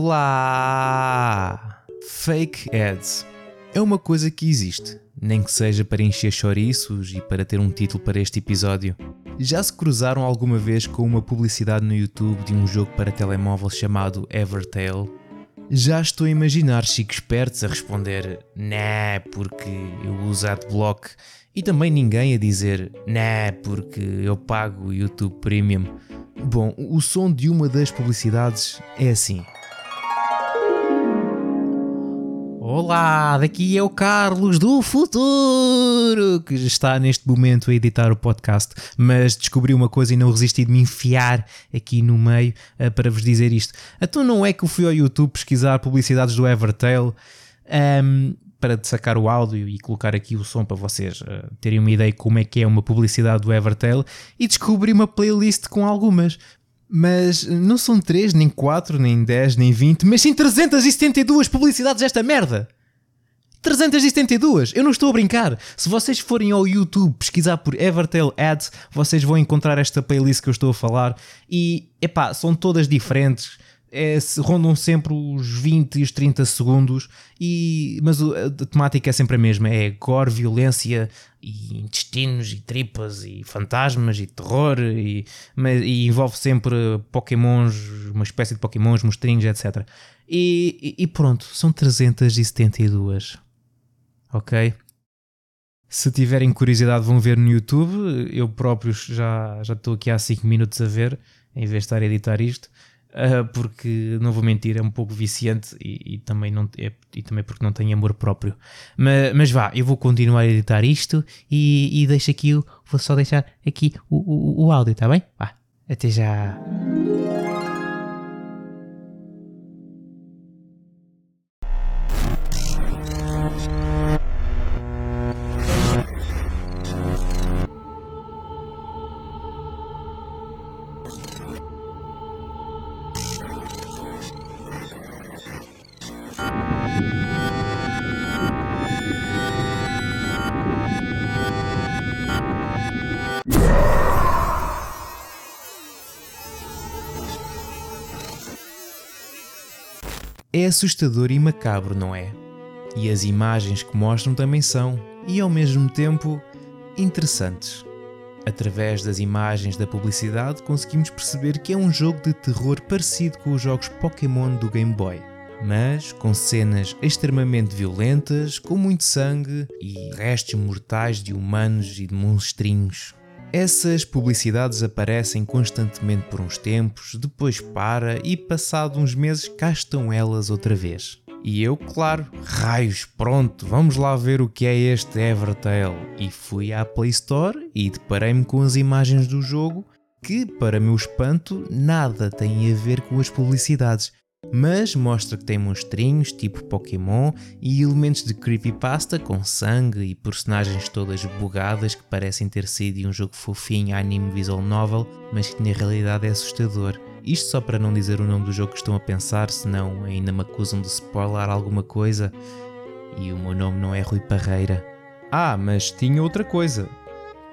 Olá! Fake ads é uma coisa que existe, nem que seja para encher chouriços e para ter um título para este episódio. Já se cruzaram alguma vez com uma publicidade no YouTube de um jogo para telemóvel chamado Evertale? Já estou a imaginar chicos espertos a responder Nah, porque eu uso Adblock e também ninguém a dizer Nah, porque eu pago YouTube Premium. Bom, o som de uma das publicidades é assim. Olá, daqui é o Carlos do futuro que está neste momento a editar o podcast, mas descobri uma coisa e não resisti de me enfiar aqui no meio uh, para vos dizer isto. Então não é que eu fui ao YouTube pesquisar publicidades do Evertale um, ehm, para sacar o áudio e colocar aqui o som para vocês uh, terem uma ideia como é que é uma publicidade do Evertale e descobri uma playlist com algumas. Mas não são 3, nem 4, nem 10, nem 20, mas sim 372 publicidades desta merda! 372! Eu não estou a brincar! Se vocês forem ao YouTube pesquisar por Evertel Ads, vocês vão encontrar esta playlist que eu estou a falar e, epá, são todas diferentes é, rondam sempre os 20 e os 30 segundos, e, mas a, temática é sempre a mesma: é gore, violência, e intestinos, e tripas, e fantasmas, e terror, e, mas, e envolve sempre pokémons, uma espécie de pokémons, monstrinhos, etc. E, e, e pronto, são 372. Ok? Se tiverem curiosidade, vão ver no YouTube. Eu próprio já, já estou aqui há 5 minutos a ver, em vez de estar a editar isto uh, porque não vou mentir, é um pouco viciante e, e também, não, é, e também porque não tenho amor próprio. Mas, mas vá, eu vou continuar a editar isto e, e deixo aqui, vou só deixar aqui o, o, o áudio, tá bem? Vá, até já. É assustador e macabro, não é? E as imagens que mostram também são, e ao mesmo tempo, interessantes. Através das imagens da publicidade, conseguimos perceber que é um jogo de terror parecido com os jogos Pokémon do Game Boy, mas com cenas extremamente violentas, com muito sangue e restos mortais de humanos e de monstrinhos. Essas publicidades aparecem constantemente por uns tempos, depois para e passado uns meses cá estão elas outra vez. E eu, claro, raios, pronto, vamos lá ver o que é este Evertale. E fui à Play Store e deparei-me com as imagens do jogo que, para meu espanto, nada tem a ver com as publicidades mas mostra que tem monstrinhos tipo Pokémon e elementos de creepypasta com sangue e personagens todas bugadas que parecem ter sido um jogo fofinho anime visual novel, mas que na realidade é assustador. Isto só para não dizer o nome do jogo que estão a pensar, senão ainda me acusam de spoiler alguma coisa. E o meu nome não é Rui Parreira. Ah, mas tinha outra coisa.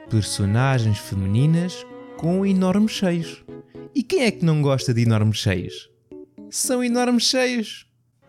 Personagens femininas com enormes cheios. E quem é que não gosta de enormes cheios? São enormes cheios.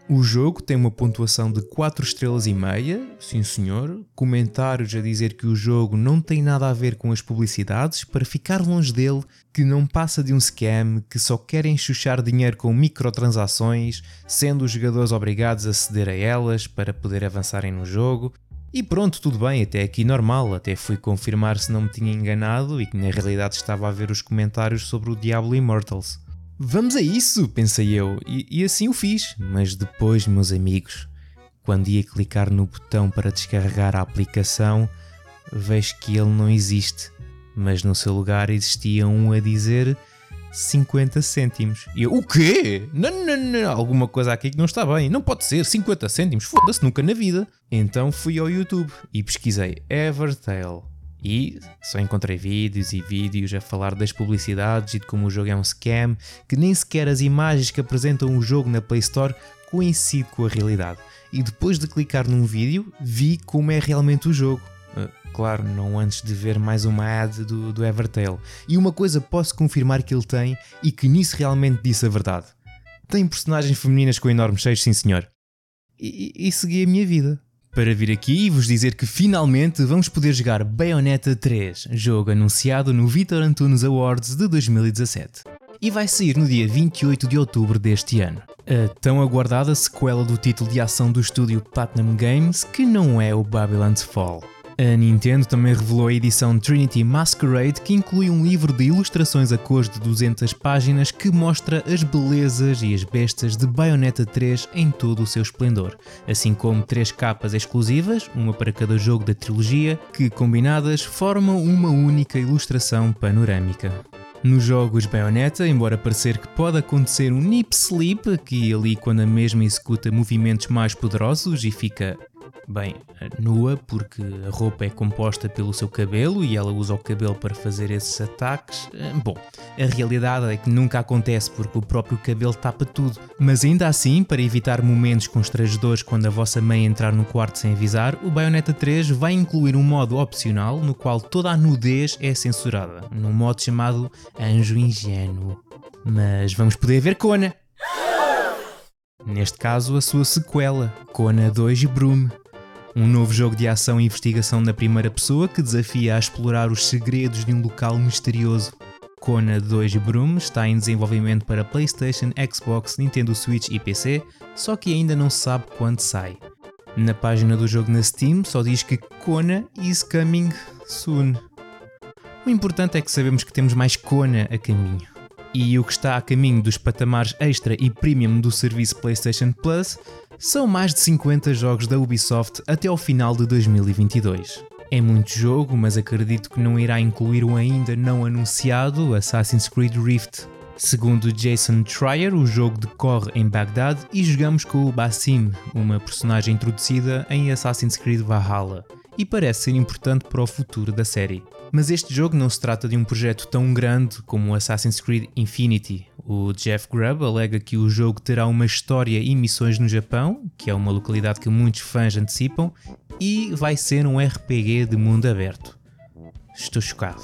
O jogo tem uma pontuação de 4 estrelas e meia, sim senhor, comentários a dizer que o jogo não tem nada a ver com as publicidades, para ficar longe dele, que não passa de um scam, que só querem chuchar dinheiro com microtransações, sendo os jogadores obrigados a ceder a elas para poder avançarem no jogo. E pronto, tudo bem, até aqui normal, até fui confirmar se não me tinha enganado e que na realidade estava a ver os comentários sobre o Diablo Immortals. Vamos a isso, pensei eu, e, e, assim o fiz. Mas depois, meus amigos, quando ia clicar no botão para descarregar a aplicação, vejo que ele não existe, mas no seu lugar existia um a dizer 50 cêntimos. E eu, o quê? Não, não, não, alguma coisa aqui que não está bem. Não pode ser 50 cêntimos, foda-se, nunca na vida. Então fui ao YouTube e pesquisei Evertale e só encontrei vídeos e vídeos a falar das publicidades e de como o jogo é um scam, que nem sequer as imagens que apresentam o jogo na Play Store coincidem com a realidade. E depois de clicar num vídeo, vi como é realmente o jogo. Uh, claro, não antes de ver mais uma ad do, do Evertale. E uma coisa posso confirmar que ele tem e que nisso realmente disse a verdade. Tem personagens femininas com enormes cheios, sim senhor. E, e segui a minha vida. Para vir aqui e vos dizer que finalmente vamos poder jogar Bayonetta 3, jogo anunciado no Vitor Antunes Awards de 2017. E vai sair no dia 28 de outubro deste ano. A tão aguardada sequela do título de ação do estúdio Platinum Games, que não é o Babylon's Fall. A Nintendo também revelou a edição Trinity Masquerade, que inclui um livro de ilustrações a cores de 200 páginas que mostra as belezas e as bestas de Bayonetta 3 em todo o seu esplendor, assim como três capas exclusivas, uma para cada jogo da trilogia, que combinadas formam uma única ilustração panorâmica. Nos jogos Bayonetta, embora parecer que pode acontecer um nip sleep, aqui e ali quando a mesma executa movimentos mais poderosos e fica bem nua, porque a roupa é composta pelo seu cabelo e ela usa o cabelo para fazer esses ataques. Eh, bom, a realidade é que nunca acontece porque o próprio cabelo tapa tudo. Mas ainda assim, para evitar momentos constrangedores quando a vossa mãe entrar no quarto sem avisar, o Bayonetta 3 vai incluir um modo opcional no qual toda a nudez é censurada, num modo chamado Anjo Ingênuo. Mas vamos poder ver Kona! Neste caso, a sua sequela, Kona 2 Broom, um novo jogo de ação e investigação na primeira pessoa que desafia a explorar os segredos de um local misterioso. Kona 2 Broom está em desenvolvimento para PlayStation, Xbox, Nintendo Switch e PC, só que ainda não se sabe quando sai. Na página do jogo na Steam só diz que Kona is coming soon. O importante é que sabemos que temos mais Kona a caminho. E o que está a caminho dos patamares extra e premium do serviço PlayStation Plus são mais de 50 jogos da Ubisoft até ao final de 2022. É muito jogo, mas acredito que não irá incluir o ainda não anunciado Assassin's Creed Rift. Segundo Jason Trier, o jogo decorre em Bagdad e jogamos com o Basim, uma personagem introduzida em Assassin's Creed Valhalla, e parece ser importante para o futuro da série. Mas este jogo não se trata de um projeto tão grande como Assassin's Creed Infinity. O Jeff Grubb alega que o jogo terá uma história e missões no Japão, que é uma localidade que muitos fãs antecipam, e vai ser um RPG de mundo aberto. Estou chocado.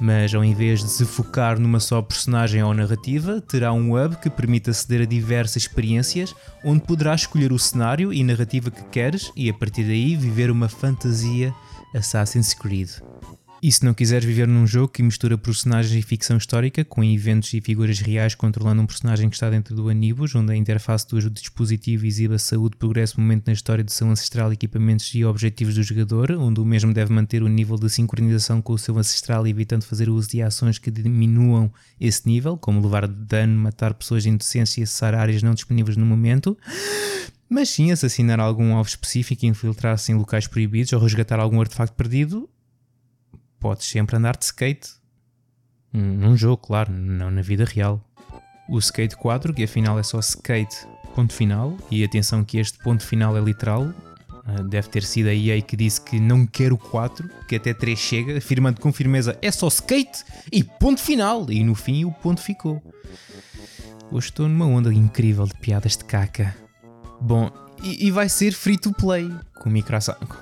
Mas ao invés de se focar numa só personagem ou narrativa, terá um hub que permite aceder a diversas experiências, onde poderás escolher o cenário e narrativa que queres e a partir daí viver uma fantasia Assassin's Creed. E se não quiseres viver num jogo que mistura personagens e ficção histórica com eventos e figuras reais controlando um personagem que está dentro do Anibus, onde a interface do dispositivo exibe a saúde, progresso, momento na história de seu ancestral, equipamentos e objetivos do jogador, onde o mesmo deve manter o nível de sincronização com o seu ancestral, evitando fazer uso de ações que diminuam esse nível, como levar dano, matar pessoas indecentes e acessar áreas não disponíveis no momento mas sim assassinar algum alvo específico, infiltrar-se em locais proibidos ou resgatar algum artefacto perdido, podes sempre andar de skate. Num jogo, claro, não na vida real. O Skate 4, que afinal é só skate, ponto final, e atenção que este ponto final é literal, ah, deve ter sido a EA que disse que não quer o 4, que até 3 chega, afirmando com firmeza é só skate e ponto final, e no fim o ponto ficou. Hoje estou numa onda incrível de piadas de caca. Bom, e, e, vai ser free to play, com, micro,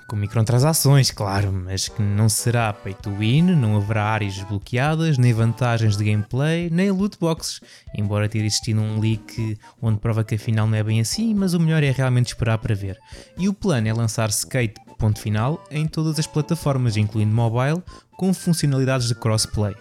com microtransações, claro, mas que não será pay to win, não haverá áreas desbloqueadas, nem vantagens de gameplay, nem loot boxes, embora tenha existido um leak onde prova que afinal não é bem assim, mas o melhor é realmente esperar para ver. E o plano é lançar Skate ponto final em todas as plataformas, incluindo mobile, com funcionalidades de crossplay.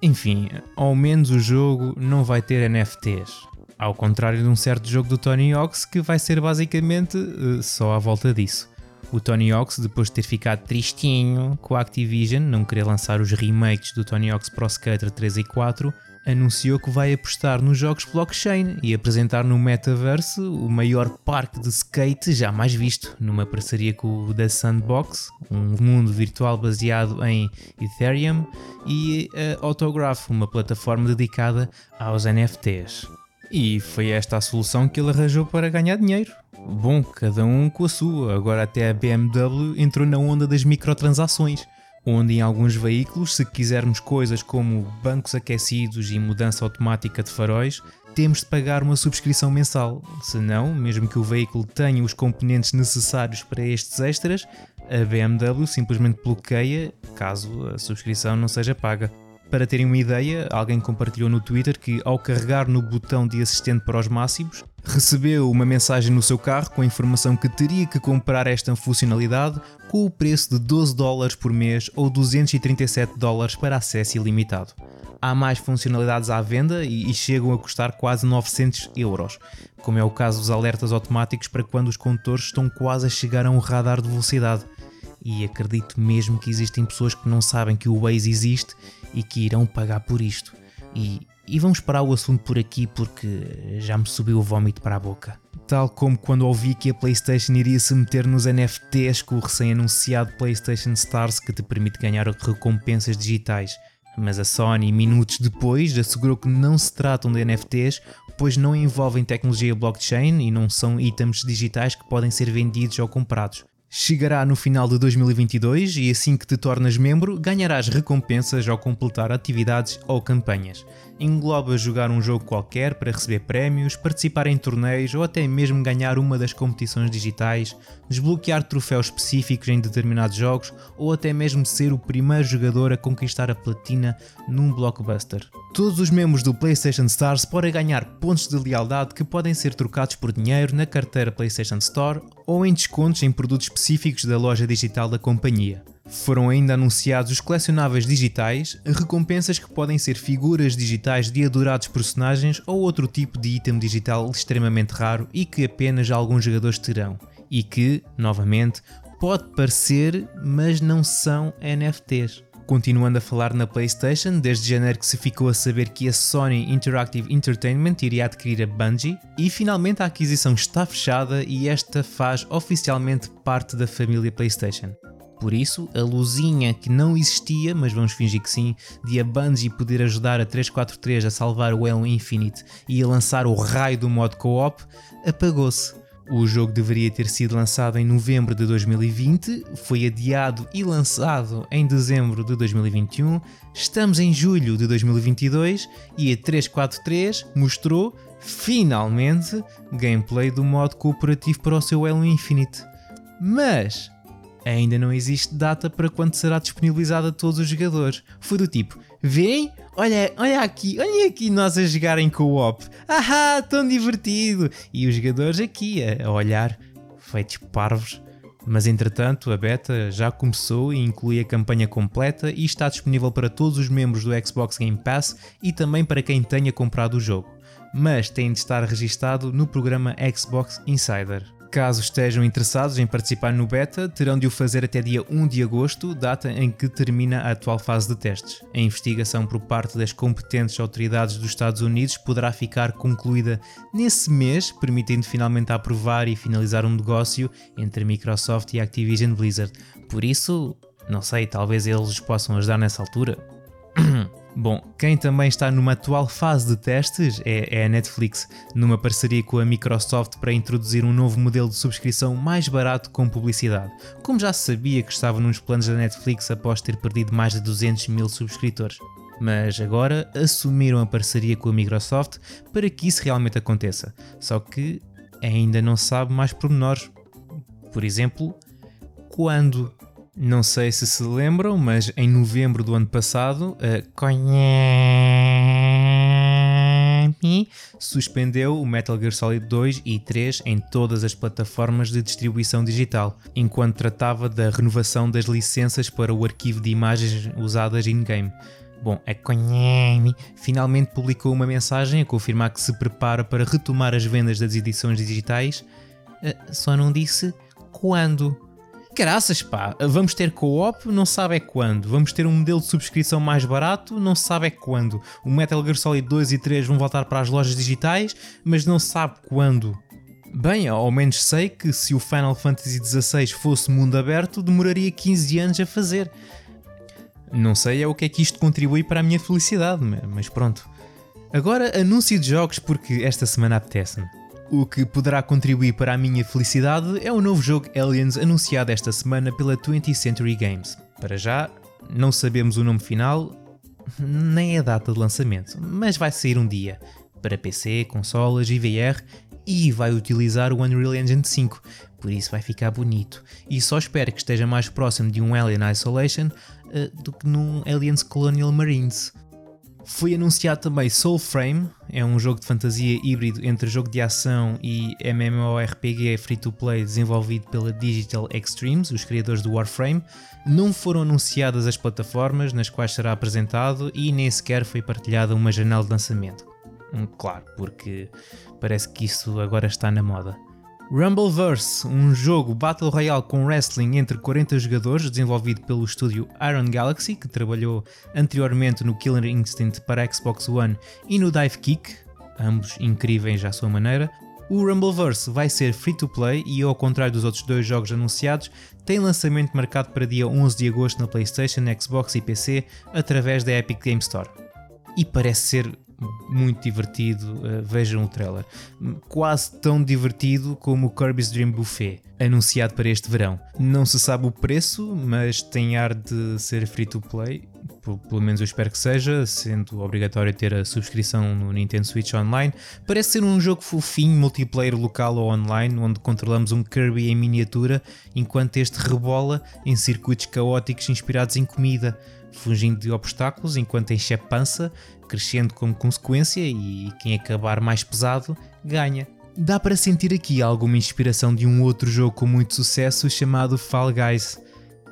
Enfim, ao menos o jogo não vai ter NFTs, ao contrário de um certo jogo do Tony Hawks que vai ser basicamente uh, só à volta disso. O Tony Hawks, depois de ter ficado tristinho com a Activision, não querer lançar os remakes do Tony Hawk's Pro Skater 3 e 4, anunciou que vai apostar nos jogos blockchain e apresentar no Metaverse o maior parque de skate jamais visto, numa parceria com o The Sandbox, um mundo virtual baseado em Ethereum, e a Autograph, uma plataforma dedicada aos NFTs. E foi esta a solução que ele arranjou para ganhar dinheiro. Bom, cada um com a sua. Agora até a BMW entrou na onda das microtransações, onde em alguns veículos, se quisermos coisas como bancos aquecidos e mudança automática de faróis, temos de pagar uma subscrição mensal. Se não, mesmo que o veículo tenha os componentes necessários para estes extras, a BMW simplesmente bloqueia caso a subscrição não seja paga. Para terem uma ideia, alguém compartilhou no Twitter que, ao carregar no botão de assistente para os máximos, recebeu uma mensagem no seu carro com a informação que teria que comprar esta funcionalidade com o preço de 12 dólares por mês ou 237 dólares para acesso ilimitado. Há mais funcionalidades à venda e, chegam a custar quase 900 euros, como é o caso dos alertas automáticos para quando os condutores estão quase a chegar a um radar de velocidade. E acredito mesmo que existem pessoas que não sabem que o Waze existe e que irão pagar por isto. E, e vamos parar o assunto por aqui porque já me subiu o vómito para a boca. Tal como quando ouvi que a PlayStation iria se meter nos NFTs com o recém-anunciado PlayStation Stars que te permite ganhar recompensas digitais. Mas a Sony, minutos depois, assegurou que não se tratam de NFTs, pois não envolvem tecnologia blockchain e não são itens digitais que podem ser vendidos ou comprados chegará no final de 2022 e assim que te tornas membro, ganharás recompensas ao completar atividades ou campanhas. Engloba jogar um jogo qualquer para receber prémios, participar em torneios ou até mesmo ganhar uma das competições digitais, desbloquear troféus específicos em determinados jogos ou até mesmo ser o primeiro jogador a conquistar a platina num blockbuster. Todos os membros do PlayStation Stars podem ganhar pontos de lealdade que podem ser trocados por dinheiro na carteira PlayStation Store ou em descontos em produtos específicos da loja digital da companhia. Foram ainda anunciados os colecionáveis digitais, recompensas que podem ser figuras digitais de adorados personagens ou outro tipo de item digital extremamente raro e que apenas alguns jogadores terão. E que, novamente, pode parecer, mas não são NFTs. Continuando a falar na PlayStation, desde janeiro que se ficou a saber que a Sony Interactive Entertainment iria adquirir a Bungie, e finalmente a aquisição está fechada e esta faz oficialmente parte da família PlayStation. Por isso, a luzinha que não existia, mas vamos fingir que sim, de a Bungie poder ajudar a 343 a salvar o Halo Infinite e a lançar o raio do modo co-op, apagou-se. O jogo deveria ter sido lançado em novembro de 2020, foi adiado e lançado em dezembro de 2021. Estamos em julho de 2022 e a 343 mostrou finalmente gameplay do modo cooperativo para o seu Halo Infinite. Mas ainda não existe data para quando será disponibilizado a todos os jogadores. Foi do tipo: vem, olha, olha aqui, olha aqui nós a jogar em co-op. Ah, tão divertido! E os jogadores aqui a, olhar, feitos parvos. Mas entretanto, a beta já começou e inclui a campanha completa e está disponível para todos os membros do Xbox Game Pass e também para quem tenha comprado o jogo. Mas tem de estar registado no programa Xbox Insider. Caso estejam interessados em participar no beta, terão de o fazer até dia 1 de agosto, data em que termina a atual fase de testes. A investigação por parte das competentes autoridades dos Estados Unidos poderá ficar concluída nesse mês, permitindo finalmente aprovar e finalizar um negócio entre Microsoft e Activision Blizzard. Por isso, não sei, talvez eles possam ajudar nessa altura. Bom, quem também está numa atual fase de testes é, é, a Netflix, numa parceria com a Microsoft para introduzir um novo modelo de subscrição mais barato com publicidade. Como já se sabia que estava nos planos da Netflix após ter perdido mais de 200 mil subscritores. Mas agora assumiram a parceria com a Microsoft para que isso realmente aconteça. Só que ainda não sabe mais pormenores. Por exemplo, quando não sei se se lembram, mas em novembro do ano passado, a Konami suspendeu o Metal Gear Solid 2 e 3 em todas as plataformas de distribuição digital, enquanto tratava da renovação das licenças para o arquivo de imagens usadas in-game. Bom, a Konami finalmente publicou uma mensagem a confirmar que se prepara para retomar as vendas das edições digitais, eh, só não disse quando. Caraças, pá, vamos ter co-op, não sabe é quando. Vamos ter um modelo de subscrição mais barato, não sabe é quando. O Metal Gear Solid 2 e 3 vão voltar para as lojas digitais, mas não sabe quando. Bem, ao menos sei que se o Final Fantasy XVI fosse mundo aberto, demoraria 15 anos a fazer. Não sei é o que é que isto contribui para a minha felicidade, mas pronto. Agora anúncio de jogos porque esta semana apetece-me. O que poderá contribuir para a minha felicidade é o novo jogo Aliens anunciado esta semana pela 20th Century Games. Para já, não sabemos o nome final, nem a data de lançamento, mas vai sair um dia para PC, consolas e VR e vai utilizar o Unreal Engine 5, por isso vai ficar bonito. E só espero que esteja mais próximo de um Alien Isolation uh, do que num Aliens Colonial Marines. Foi anunciado também Soulframe, é um jogo de fantasia híbrido entre jogo de ação e MMORPG free-to-play desenvolvido pela Digital Extremes, os criadores do Warframe. Não foram anunciadas as plataformas nas quais será apresentado e nem sequer foi partilhada uma janela de lançamento. Hum, claro, porque parece que isso agora está na moda. Rumbleverse, um jogo Battle Royale com wrestling entre 40 jogadores, desenvolvido pelo estúdio Iron Galaxy, que trabalhou anteriormente no Killer Instinct para Xbox One e no Dive Kick, ambos incríveis à sua maneira. O Rumbleverse vai ser free to play e, ao contrário dos outros dois jogos anunciados, tem lançamento marcado para dia 11 de agosto na PlayStation, Xbox e PC através da Epic Game Store. E parece ser muito divertido, uh, vejam o trailer. Quase tão divertido como o Kirby's Dream Buffet, anunciado para este verão. Não se sabe o preço, mas tem ar de ser free to play. Pelo menos eu espero que seja, sendo obrigatório ter a subscrição no Nintendo Switch Online. Parece ser um jogo fofinho, multiplayer local ou online, onde controlamos um Kirby em miniatura, enquanto este rebola em circuitos caóticos inspirados em comida fugindo de obstáculos enquanto enche a pança, crescendo como consequência e quem acabar mais pesado ganha. Dá para sentir aqui alguma inspiração de um outro jogo com muito sucesso chamado Fall Guys.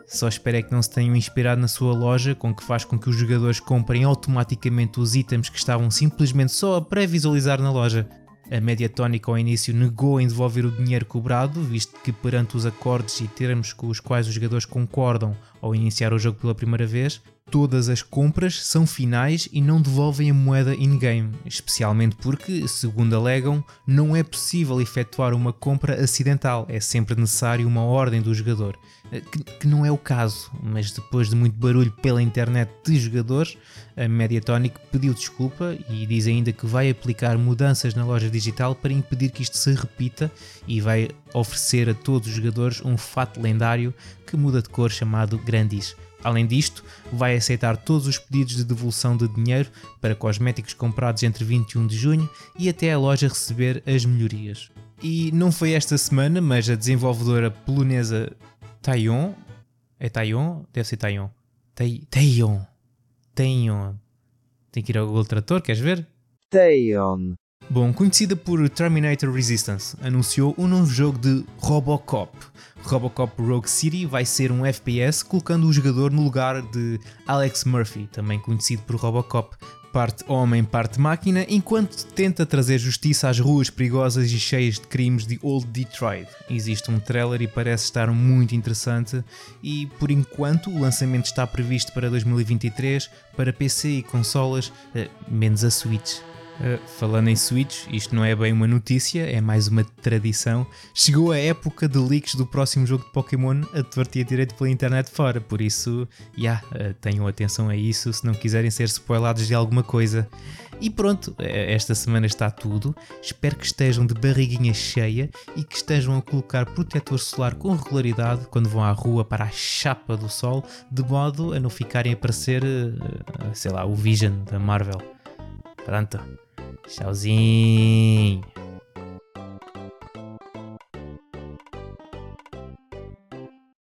Só espero é que não se tenham inspirado na sua loja, com que faz com que os jogadores comprem automaticamente os itens que estavam simplesmente só a pré-visualizar na loja. A Mediatonic ao início negou em devolver o dinheiro cobrado, visto que perante os acordes e termos com os quais os jogadores concordam ao iniciar o jogo pela primeira vez, todas as compras são finais e não devolvem a moeda in-game, especialmente porque, segundo alegam, não é possível efetuar uma compra acidental, é sempre necessário uma ordem do jogador. Eh, que, que, não é o caso, mas depois de muito barulho pela internet de jogadores, a Mediatonic pediu desculpa e diz ainda que vai aplicar mudanças na loja digital para impedir que isto se repita e vai oferecer a todos os jogadores um fato lendário que muda de cor chamado Grandis. Além disto, vai aceitar todos os pedidos de devolução de dinheiro para cosméticos comprados entre 21 de junho e até a loja receber as melhorias. E não foi esta semana, mas a desenvolvedora polonesa Taion. É Taion? Deve ser Taion. Taion. Taion. Tem que ir ao Google Trator, queres ver? Taion. Bom, conhecida por Terminator Resistance, anunciou um novo jogo de Robocop. Robocop Rogue City vai ser um FPS colocando o jogador no lugar de Alex Murphy, também conhecido por Robocop, parte homem, parte máquina, enquanto tenta trazer justiça às ruas perigosas e cheias de crimes de Old Detroit. Existe um trailer e parece estar muito interessante e por enquanto o lançamento está previsto para 2023 para PC e consolas, eh, menos a Switch. Uh, falando em Switch, isto não é bem uma notícia, é mais uma tradição. Chegou a época de leaks do próximo jogo de Pokémon a torta direito pela internet fora, por isso, já, yeah, tenham atenção a isso se não quiserem ser spoilados de alguma coisa. E pronto, eh, esta semana está tudo. Espero que estejam de barriguinha cheia e que estejam a colocar protetor solar com regularidade quando vão à rua para a chapa do sol, de modo a não ficarem a parecer, uh, sei lá, o Vision da Marvel. Pronto. 小心。